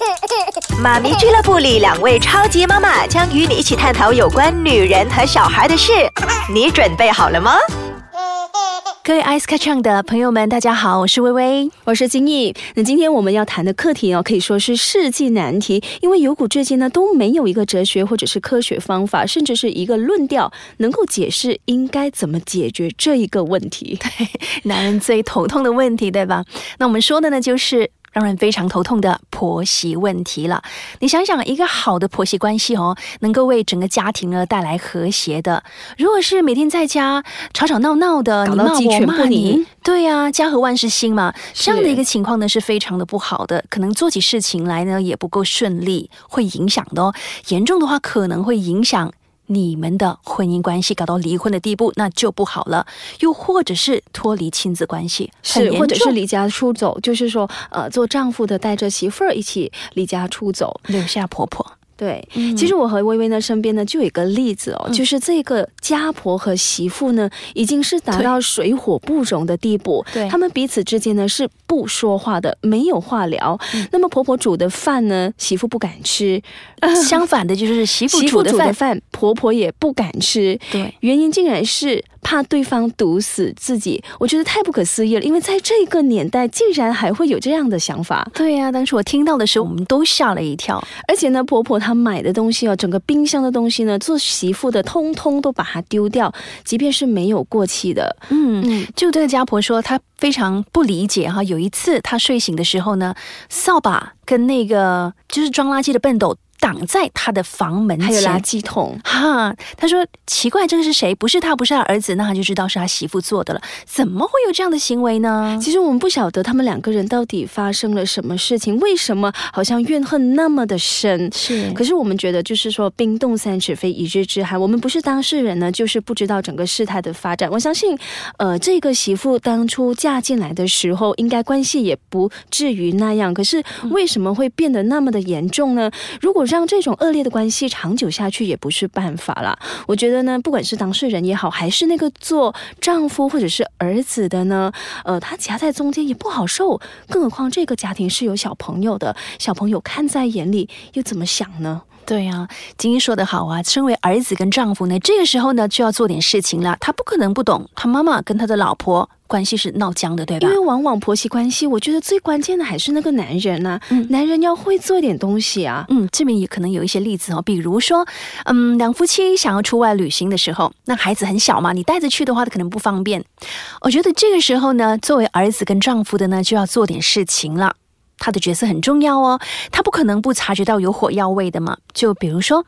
妈咪俱乐部里，两位超级妈妈将与你一起探讨有关女人和小孩的事。你准备好了吗？各位 Ice Catching 的朋友们，大家好，我是微微，我是金毅。那今天我们要谈的课题哦，可以说是世纪难题，因为有古至今呢都没有一个哲学或者是科学方法，甚至是一个论调能够解释应该怎么解决这一个问题。对，男人最头痛的问题，对吧？那我们说的呢，就是。让人非常头痛的婆媳问题了。你想想，一个好的婆媳关系哦，能够为整个家庭呢带来和谐的。如果是每天在家吵吵闹闹的，你骂我骂你，对呀，家和万事兴嘛。这样的一个情况呢，是非常的不好的，可能做起事情来呢也不够顺利，会影响的哦。严重的话，可能会影响。你们的婚姻关系搞到离婚的地步，那就不好了。又或者是脱离亲子关系，是或者是离家出走，就是说，呃，做丈夫的带着媳妇儿一起离家出走，留下婆婆。对，其实我和微微呢身边呢就有一个例子哦，就是这个家婆和媳妇呢已经是达到水火不容的地步，对，他们彼此之间呢是不说话的，没有话聊。那么婆婆煮的饭呢，媳妇不敢吃；相反的，就是媳妇煮的饭，婆婆也不敢吃。对，原因竟然是。怕对方毒死自己，我觉得太不可思议了。因为在这个年代，竟然还会有这样的想法。对呀，当时我听到的时候，我们都吓了一跳。而且呢，婆婆她买的东西哦，整个冰箱的东西呢，做媳妇的通通都把它丢掉，即便是没有过期的。嗯，就这个家婆说，她非常不理解哈。有一次她睡醒的时候呢，扫把跟那个就是装垃圾的笨斗。挡在他的房门前，还有垃圾桶。哈，他说奇怪，这个是谁？不是他，不是他儿子，那他就知道是他媳妇做的了。怎么会有这样的行为呢？其实我们不晓得他们两个人到底发生了什么事情，为什么好像怨恨那么的深？是。可是我们觉得，就是说冰冻三尺非一日之寒。我们不是当事人呢，就是不知道整个事态的发展。我相信，呃，这个媳妇当初嫁进来的时候，应该关系也不至于那样。可是为什么会变得那么的严重呢？如果让这种恶劣的关系长久下去也不是办法了。我觉得呢，不管是当事人也好，还是那个做丈夫或者是儿子的呢，呃，他夹在中间也不好受。更何况这个家庭是有小朋友的，小朋友看在眼里又怎么想呢？对呀，金英说的好啊，身为儿子跟丈夫呢，这个时候呢就要做点事情了。他不可能不懂，他妈妈跟他的老婆。关系是闹僵的，对吧？因为往往婆媳关系，我觉得最关键的还是那个男人呐。嗯，男人要会做一点东西啊。嗯，这边也可能有一些例子哦，比如说，嗯，两夫妻想要出外旅行的时候，那孩子很小嘛，你带着去的话，他可能不方便。我觉得这个时候呢，作为儿子跟丈夫的呢，就要做点事情了。他的角色很重要哦，他不可能不察觉到有火药味的嘛。就比如说。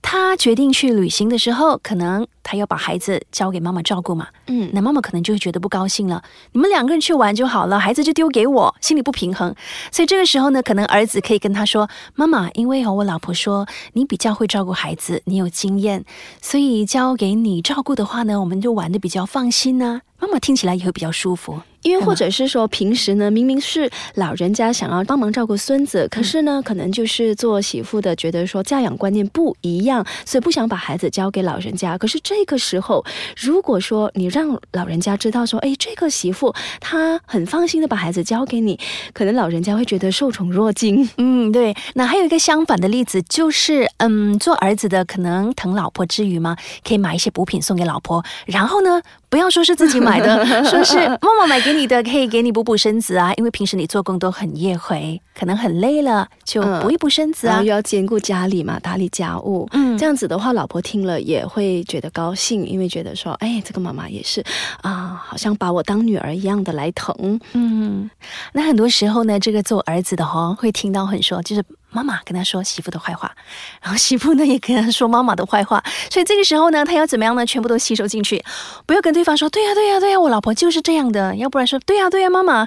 他决定去旅行的时候，可能他要把孩子交给妈妈照顾嘛。嗯，那妈妈可能就会觉得不高兴了。你们两个人去玩就好了，孩子就丢给我，心里不平衡。所以这个时候呢，可能儿子可以跟他说：“妈妈，因为哦，我老婆说你比较会照顾孩子，你有经验，所以交给你照顾的话呢，我们就玩的比较放心呢。妈妈听起来也会比较舒服。”因为或者是说，平时呢，明明是老人家想要帮忙照顾孙子，可是呢，可能就是做媳妇的觉得说教养观念不一样，所以不想把孩子交给老人家。可是这个时候，如果说你让老人家知道说，哎，这个媳妇她很放心的把孩子交给你，可能老人家会觉得受宠若惊。嗯，对。那还有一个相反的例子，就是嗯，做儿子的可能疼老婆之余嘛，可以买一些补品送给老婆，然后呢。不要说是自己买的，说是妈妈买给你的，可以给你补补身子啊。因为平时你做工都很夜回，可能很累了，就补一补身子啊。又要兼顾家里嘛，打理家务，嗯，这样子的话，老婆听了也会觉得高兴，因为觉得说，哎，这个妈妈也是啊，好像把我当女儿一样的来疼。嗯，那很多时候呢，这个做儿子的哈，会听到很说，就是。妈妈跟他说媳妇的坏话，然后媳妇呢也跟他说妈妈的坏话，所以这个时候呢，他要怎么样呢？全部都吸收进去，不要跟对方说对呀对呀对呀，我老婆就是这样的，要不然说对呀对呀，妈妈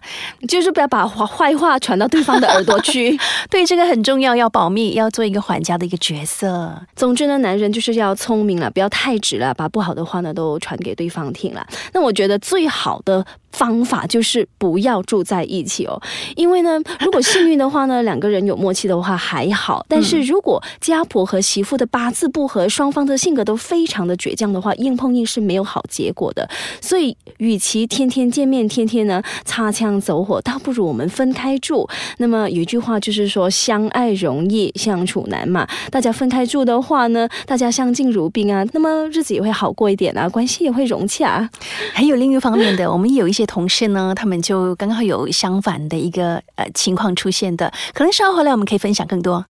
就是不要把坏话传到对方的耳朵去。对，这个很重要，要保密，要做一个管家的一个角色。总之呢，男人就是要聪明了，不要太直了，把不好的话呢都传给对方听了。那我觉得最好的。方法就是不要住在一起哦，因为呢，如果幸运的话呢，两个人有默契的话还好；但是如果家婆和媳妇的八字不合，双方的性格都非常的倔强的话，硬碰硬是没有好结果的。所以，与其天天见面，天天呢擦枪走火，倒不如我们分开住。那么有一句话就是说相爱容易相处难嘛。大家分开住的话呢，大家相敬如宾啊，那么日子也会好过一点啊，关系也会融洽。还有另一方面的，我们有一些同事呢，他们就刚好有相反的一个呃情况出现的，可能稍后来我们可以分享更多。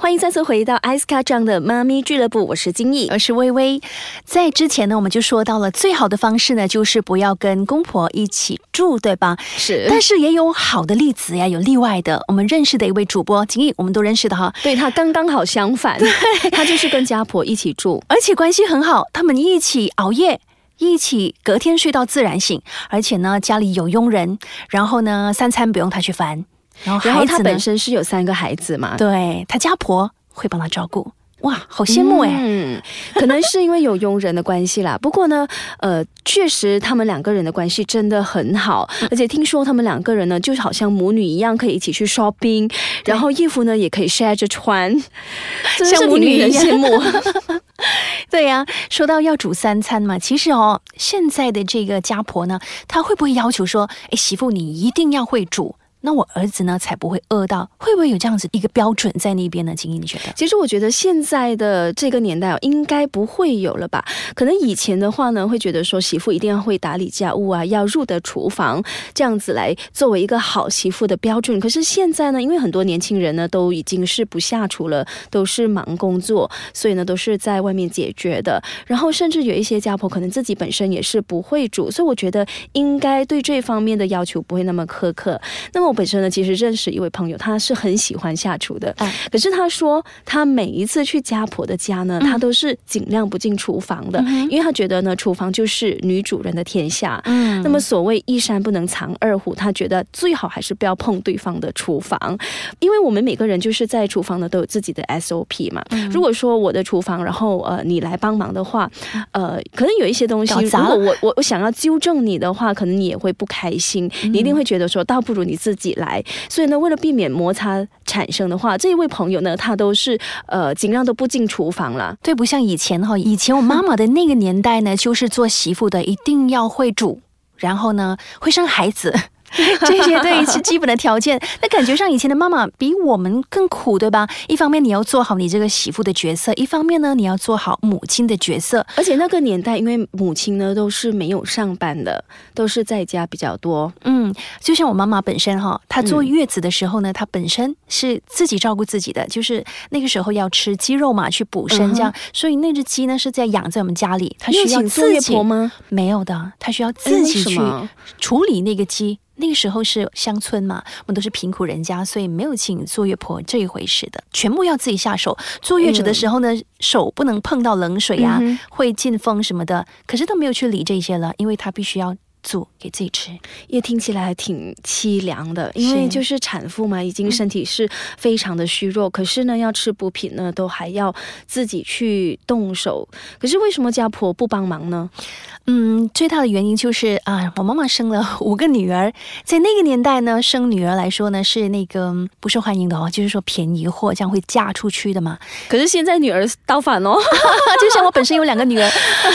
欢迎再次回到艾斯卡酱的妈咪俱乐部，我是金毅，我是微微。在之前呢，我们就说到了最好的方式呢，就是不要跟公婆一起住，对吧？是。但是也有好的例子呀，有例外的。我们认识的一位主播金毅，我们都认识的哈。对他刚刚好相反，他就是跟家婆一起住，而且关系很好。他们一起熬夜，一起隔天睡到自然醒，而且呢，家里有佣人，然后呢，三餐不用他去烦。然后孩子本身是有三个孩子嘛，对他家婆会帮他照顾，哇，好羡慕哎！嗯，可能是因为有佣人的关系啦。不过呢，呃，确实他们两个人的关系真的很好，而且听说他们两个人呢，就好像母女一样，可以一起去 shopping，然后衣服呢也可以 share 着穿，像母女一样羡慕。对呀，说到要煮三餐嘛，其实哦，现在的这个家婆呢，她会不会要求说，哎，媳妇你一定要会煮？那我儿子呢，才不会饿到？会不会有这样子一个标准在那边呢？金英，你觉得？其实我觉得现在的这个年代哦，应该不会有了吧？可能以前的话呢，会觉得说媳妇一定要会打理家务啊，要入得厨房，这样子来作为一个好媳妇的标准。可是现在呢，因为很多年轻人呢都已经是不下厨了，都是忙工作，所以呢都是在外面解决的。然后甚至有一些家婆可能自己本身也是不会煮，所以我觉得应该对这方面的要求不会那么苛刻。那么。我本身呢，其实认识一位朋友，他是很喜欢下厨的。可是他说，他每一次去家婆的家呢，他都是尽量不进厨房的，因为他觉得呢，厨房就是女主人的天下。嗯，那么所谓一山不能藏二虎，他觉得最好还是不要碰对方的厨房，因为我们每个人就是在厨房呢都有自己的 SOP 嘛。如果说我的厨房，然后呃你来帮忙的话，呃，可能有一些东西，如果我我我想要纠正你的话，可能你也会不开心，你一定会觉得说，倒不如你自己。己来，所以呢，为了避免摩擦产生的话，这一位朋友呢，他都是呃尽量都不进厨房了。对，不像以前哈，以前我妈妈的那个年代呢，就是做媳妇的一定要会煮，然后呢会生孩子。这些对是基本的条件，那感觉上以前的妈妈比我们更苦，对吧？一方面你要做好你这个媳妇的角色，一方面呢你要做好母亲的角色。而且那个年代，因为母亲呢都是没有上班的，都是在家比较多。嗯，就像我妈妈本身哈，她坐月子的时候呢，她本身是自己照顾自己的，就是那个时候要吃鸡肉嘛，去补身这样。所以那只鸡呢是在养在我们家里，她需要自己吗？没有的，她需要自己去处理那个鸡。那个时候是乡村嘛，我们都是贫苦人家，所以没有请坐月婆这一回事的，全部要自己下手。坐月子的时候呢，手不能碰到冷水啊，会进风什么的，可是都没有去理这些了，因为他必须要做给自己吃，也听起来挺凄凉的。因为就是产妇嘛，已经身体是非常的虚弱，可是呢，要吃补品呢，都还要自己去动手。可是为什么家婆不帮忙呢？嗯，最大的原因就是啊，我妈妈生了五个女儿，在那个年代呢，生女儿来说呢是那个不受欢迎的哦，就是说便宜货，这样会嫁出去的嘛。可是现在女儿倒反哦，就像我本身有两个女儿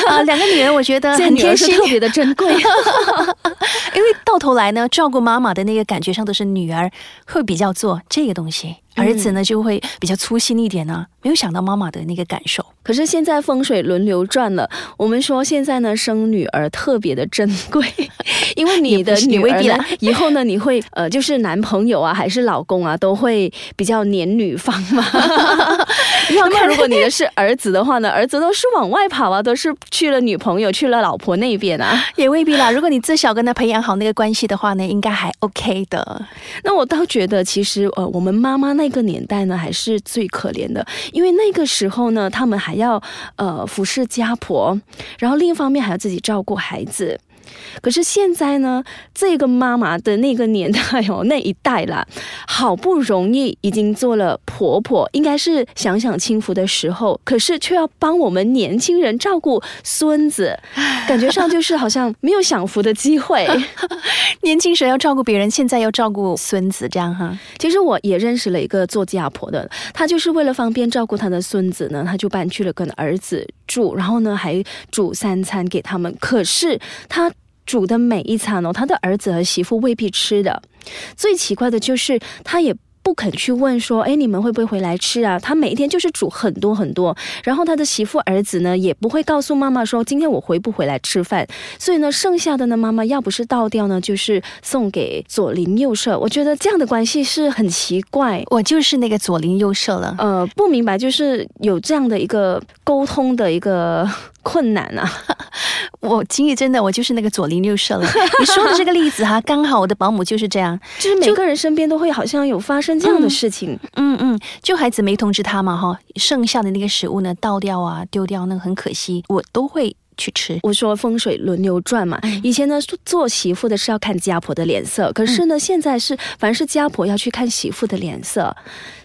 啊，两个女儿我觉得 很贴心，特别的珍贵，因为到头来呢，照顾妈妈的那个感觉上都是女儿会比较做这个东西。儿子呢就会比较粗心一点呢，没有想到妈妈的那个感受。可是现在风水轮流转了，我们说现在呢生女儿特别的珍贵，因为你的女儿呢以后呢你会呃就是男朋友啊还是老公啊都会比较黏女方嘛。要看如果你的是儿子的话呢，儿子都是往外跑啊，都是去了女朋友去了老婆那边啊，也未必啦。如果你自小跟他培养好那个关系的话呢，应该还 OK 的。那我倒觉得其实呃我们妈妈那。那个年代呢，还是最可怜的，因为那个时候呢，他们还要呃服侍家婆，然后另一方面还要自己照顾孩子。可是现在呢，这个妈妈的那个年代哦，那一代啦，好不容易已经做了婆婆，应该是享享清福的时候，可是却要帮我们年轻人照顾孙子，感觉上就是好像没有享福的机会。年轻时要照顾别人，现在要照顾孙子，这样哈。其实我也认识了一个做家婆的，她就是为了方便照顾她的孙子呢，她就搬去了跟儿子煮，然后呢还煮三餐给他们。可是他。煮的每一餐哦，他的儿子和媳妇未必吃的。最奇怪的就是，他也不肯去问说，哎，你们会不会回来吃啊？他每一天就是煮很多很多，然后他的媳妇儿子呢，也不会告诉妈妈说今天我回不回来吃饭。所以呢，剩下的呢，妈妈要不是倒掉呢，就是送给左邻右舍。我觉得这样的关系是很奇怪。我就是那个左邻右舍了。呃，不明白，就是有这样的一个沟通的一个困难啊。我经历真的，我就是那个左邻右舍了。你说的这个例子哈，刚好我的保姆就是这样，就是每个人身边都会好像有发生这样的事情。嗯嗯，就孩子没通知他嘛哈，剩下的那个食物呢倒掉啊丢掉，那个很可惜，我都会去吃。我说风水轮流转嘛，以前呢做媳妇的是要看家婆的脸色，可是呢现在是凡是家婆要去看媳妇的脸色，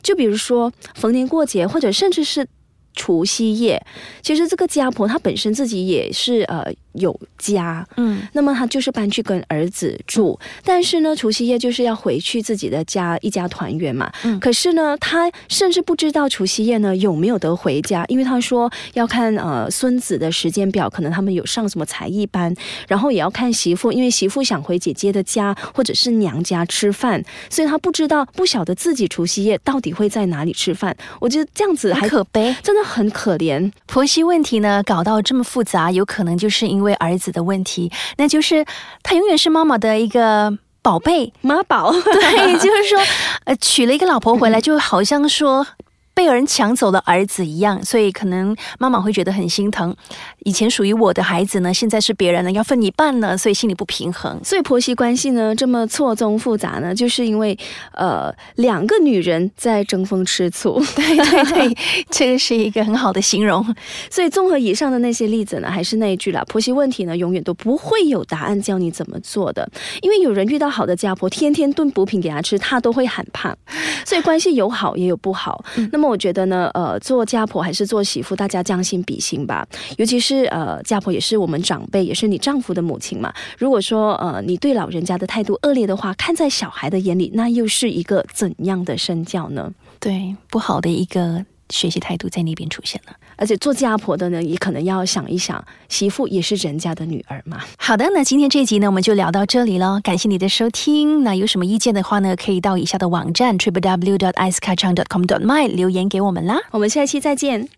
就比如说逢年过节，或者甚至是除夕夜，其实这个家婆她本身自己也是呃。有家，嗯，那么他就是搬去跟儿子住，但是呢，除夕夜就是要回去自己的家，一家团圆嘛。嗯，可是呢，他甚至不知道除夕夜呢有没有得回家，因为他说要看呃孙子的时间表，可能他们有上什么才艺班，然后也要看媳妇，因为媳妇想回姐姐的家或者是娘家吃饭，所以他不知道不晓得自己除夕夜到底会在哪里吃饭。我觉得这样子还可悲，真的很可怜。婆媳问题呢搞到这么复杂，有可能就是因。因为儿子的问题，那就是他永远是妈妈的一个宝贝 妈宝。对，就是说，呃，娶了一个老婆回来，就好像说。被人抢走了儿子一样，所以可能妈妈会觉得很心疼。以前属于我的孩子呢，现在是别人的，要分一半呢，所以心里不平衡。所以婆媳关系呢这么错综复杂呢，就是因为呃两个女人在争风吃醋。对对对，这个是一个很好的形容。所以综合以上的那些例子呢，还是那一句啦，婆媳问题呢永远都不会有答案教你怎么做的，因为有人遇到好的家婆，天天炖补品给她吃，她都会喊胖。所以关系有好也有不好。那么。我觉得呢，呃，做家婆还是做媳妇，大家将心比心吧。尤其是呃，家婆也是我们长辈，也是你丈夫的母亲嘛。如果说呃，你对老人家的态度恶劣的话，看在小孩的眼里，那又是一个怎样的身教呢？对，不好的一个。学习态度在那边出现了，而且做家婆的呢，也可能要想一想，媳妇也是人家的女儿嘛。好的，那今天这集呢，我们就聊到这里了，感谢你的收听。那有什么意见的话呢，可以到以下的网站 triple w dot i c e k a c h a n g dot com dot my 留言给我们啦。我们下期再见。